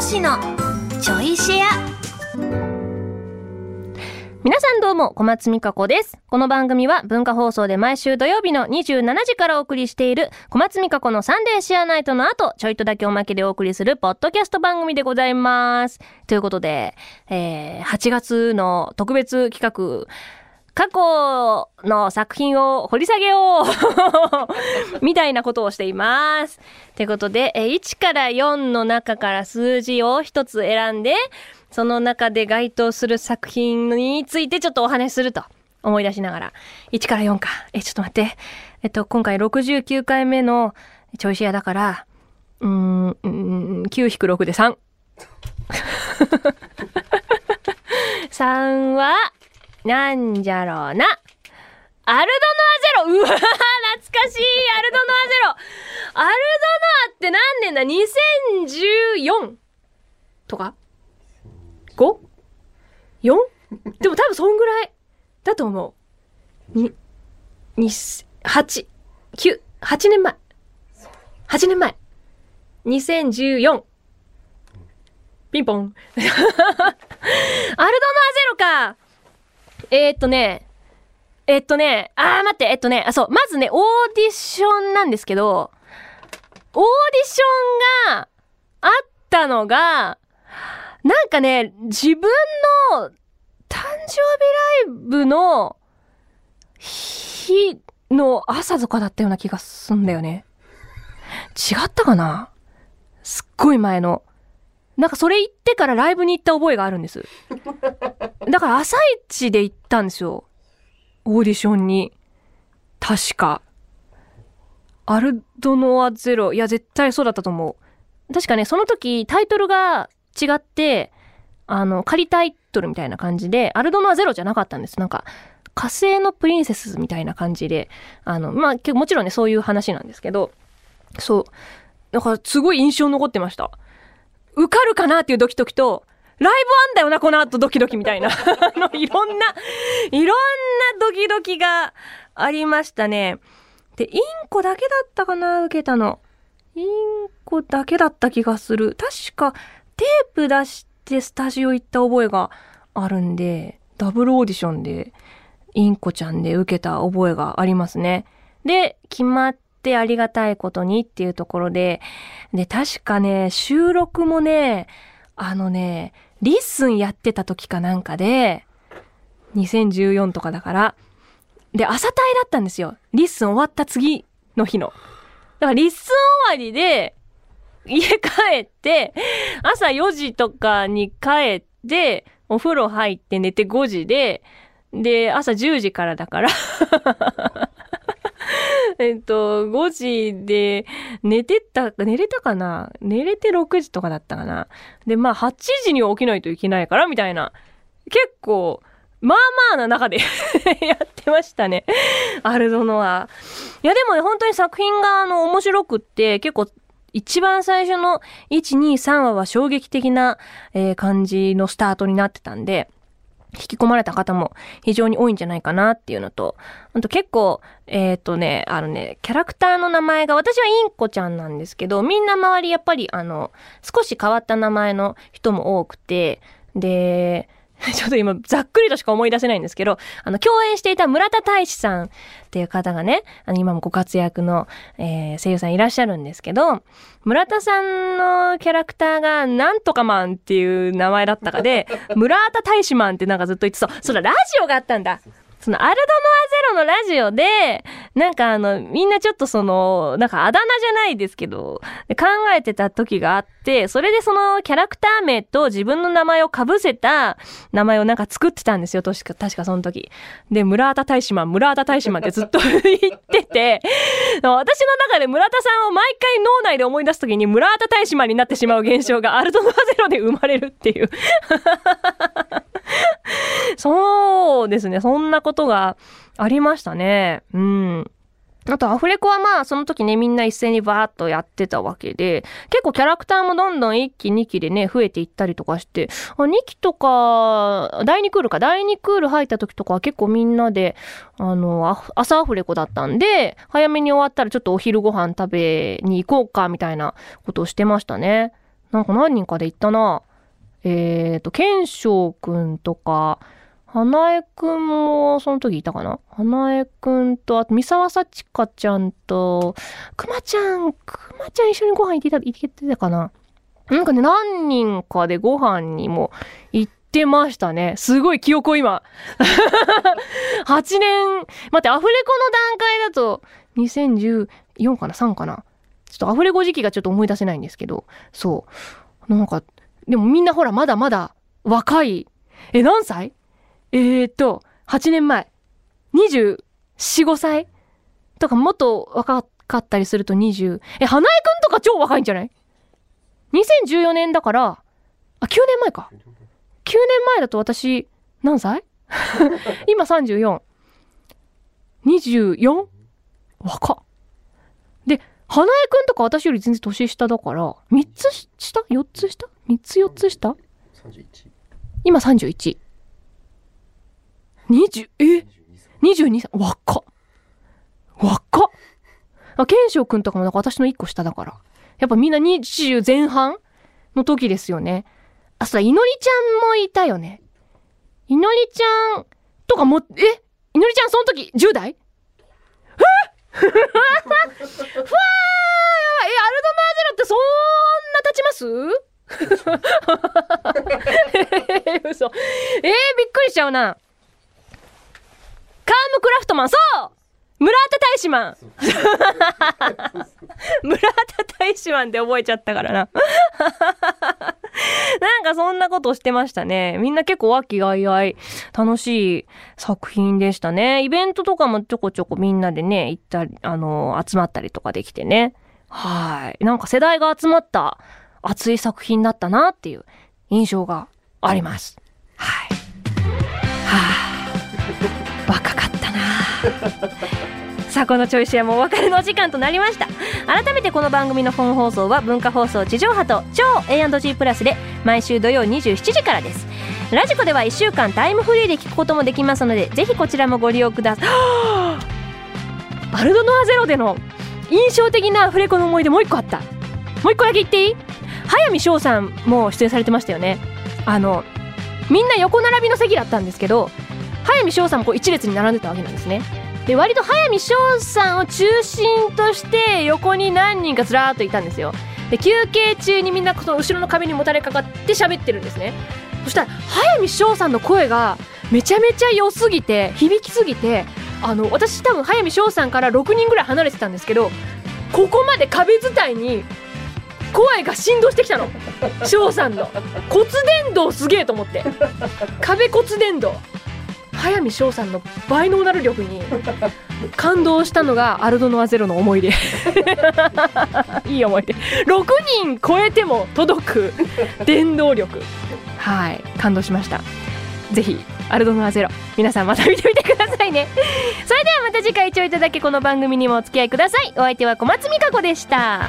師のちょいシェア皆さんどうも、小松美香子です。この番組は文化放送で毎週土曜日の27時からお送りしている小松美香子のサンデーシェアナイトの後、ちょいとだけおまけでお送りするポッドキャスト番組でございます。ということで、えー、8月の特別企画、過去の作品を掘り下げよう みたいなことをしています。ということで、1から4の中から数字を一つ選んで、その中で該当する作品についてちょっとお話しすると思い出しながら。1から4か。え、ちょっと待って。えっと、今回69回目のチョイシアだから、うん、うーん9-6で3。3は、なんじゃろうな。アルドノアゼロうわ懐かしいアルドノアゼロアルドノアって何年だ ?2014 とか？5?4? でも多分そんぐらいだと思う。に、に、8、9、8年前。8年前。2014。ピンポン。アルドノアゼロか。えー、っとね、えっとね、あー待って、えっとね、あ、そう、まずね、オーディションなんですけど、オーディションがあったのが、なんかね、自分の誕生日ライブの日の朝とかだったような気がすんだよね。違ったかな？すっごい前の。なんかそれ言ってからライブに行った覚えがあるんです。だから朝一で行ったんですよ。オーディションに。確か。アルドノアゼロ。いや、絶対そうだったと思う。確かね、その時タイトルが違って、あの、仮タイトルみたいな感じで、アルドノアゼロじゃなかったんです。なんか、火星のプリンセスみたいな感じで、あの、まあ、けもちろんね、そういう話なんですけど、そう。だから、すごい印象に残ってました。受かるかなっていうドキドキと、ライブあんだよな、この後ドキドキみたいな。あの、いろんな、いろんなドキドキがありましたね。で、インコだけだったかな、受けたの。インコだけだった気がする。確か、テープ出してスタジオ行った覚えがあるんで、ダブルオーディションで、インコちゃんで受けた覚えがありますね。で、決まってありがたいことにっていうところで、で、確かね、収録もね、あのね、リッスンやってた時かなんかで、2014とかだから、で、朝帯だったんですよ。リッスン終わった次の日の。だからリッスン終わりで、家帰って、朝4時とかに帰って、お風呂入って寝て5時で、で、朝10時からだから、えっと、5時で寝てた、寝れたかな？寝れて6時とかだったかな？で、まあ8時には起きないといけないから、みたいな。結構、まあまあな中で やってましたね。アルドノア。いやでもね、本当に作品があの面白くって、結構一番最初の1、2、3話は衝撃的な、えー感じのスタートになってたんで、引き込まれた方も非常に多いんじゃないかなっていうのと、あと結構、えっ、とね、あのね、キャラクターの名前が、私はインコちゃんなんですけど、みんな周りやっぱりあの、少し変わった名前の人も多くて、で、ちょっと今、ざっくりとしか思い出せないんですけど、あの、共演していた村田大志さんっていう方がね、あの、今もご活躍の、えー声優さんいらっしゃるんですけど、村田さんのキャラクターが、なんとかマンっていう名前だったかで、村田大志マンってなんかずっと言ってそう。そうだ、ラジオがあったんだ。そのアルドノアゼロのラジオで、なんかあの、みんなちょっとその、なんかあだ名じゃないですけど、考えてた時があって、それでそのキャラクター名と自分の名前を被せた名前をなんか作ってたんですよ、確か、確かその時。で、村田大志マン、村田大志マンってずっと言ってて、私の中で村田さんを毎回脳内で思い出す時に村田大志マンになってしまう現象がアルドノアゼロで生まれるっていう。そ ううですね。そんなことがありましたね。うん。あと、アフレコはまあ、その時ね、みんな一斉にバーッとやってたわけで、結構キャラクターもどんどん1期、2期でね、増えていったりとかして、あ2期とか、第2クールか、第2クール入った時とかは結構みんなで、あの、朝アフレコだったんで、早めに終わったらちょっとお昼ご飯食べに行こうか、みたいなことをしてましたね。なんか何人かで行ったな。えっ、ー、と、賢章くんとか、花江くんもその時いたかな？花江くんと、あと三沢幸香ちゃんと、くまちゃん、くまちゃん一緒にご飯行ってた、行ってたかな？なんかね、何人かでご飯にも行ってましたね。すごい記憶を今。8年、待って、アフレコの段階だと、2014かな ?3 かな？ちょっとアフレコ時期がちょっと思い出せないんですけど、そう。なんか、でもみんなほら、まだまだ若い。え、何歳？えー、っと、8年前。24、5歳？とかもっと若かったりすると20。え、花江くんとか超若いんじゃない ?2014 年だから、あ、9年前か。9年前だと私、何歳？今34。24? 若っ。で、花江くんとか私より全然年下だから、3つ下 ?4 つ下 ?3 つ4つ下 ?31。今31。20、え ?22 歳。若っ。若っ。あ、ケンショウくんとかもなんか私の1個下だから。やっぱみんな20前半の時ですよね。あ、そうだ、いのりちゃんもいたよね。いのりちゃんとかも、え？いのりちゃんその時10代？ふわーやばい。え、アルドナーゼロってそんな経ちます？嘘。えー、びっくりしちゃうな。トマン、そ う村田大使マン村田大使マンで覚えちゃったからな なんかそんなことしてましたね。みんな結構和気あいあい楽しい作品でしたね。イベントとかもちょこちょこみんなでね、行ったり、あの、集まったりとかできてね。はい。なんか世代が集まった熱い作品だったなっていう印象があります。はい。はあ、若か さあこのチョイスやもお別れの時間となりました。改めてこの番組の本放送は文化放送地上波と超 A&G プラスで毎週土曜27時からです。ラジコでは1週間タイムフリーで聞くこともできますのでぜひこちらもご利用ください。アルドノアゼロでの印象的なアフレコの思い出もう一個あった。もう一個だけ言っていい？早見翔さんも出演されてましたよね。あのみんな横並びの席だったんですけど早見翔さんもこう一列に並んでたわけなんですね。で割と早見翔さんを中心として横に何人かずらーっといたんですよ。で休憩中にみんなその後ろの壁にもたれかかって喋ってるんですね。そしたら早見翔さんの声がめちゃめちゃ良すぎて響きすぎてあの私多分早見翔さんから6人ぐらい離れてたんですけどここまで壁伝いに声が振動してきたの。翔さんの。骨伝導すげえと思って。壁骨伝導。早見翔さんの倍能なる力に感動したのがアルドノアゼロの思い出。いい思い出。6人超えても届く電動力。はい。感動しました。ぜひアルドノアゼロ。皆さんまた見てみてくださいね。それではまた次回ちょいとだけこの番組にもお付き合いください。お相手は小松美香子でした。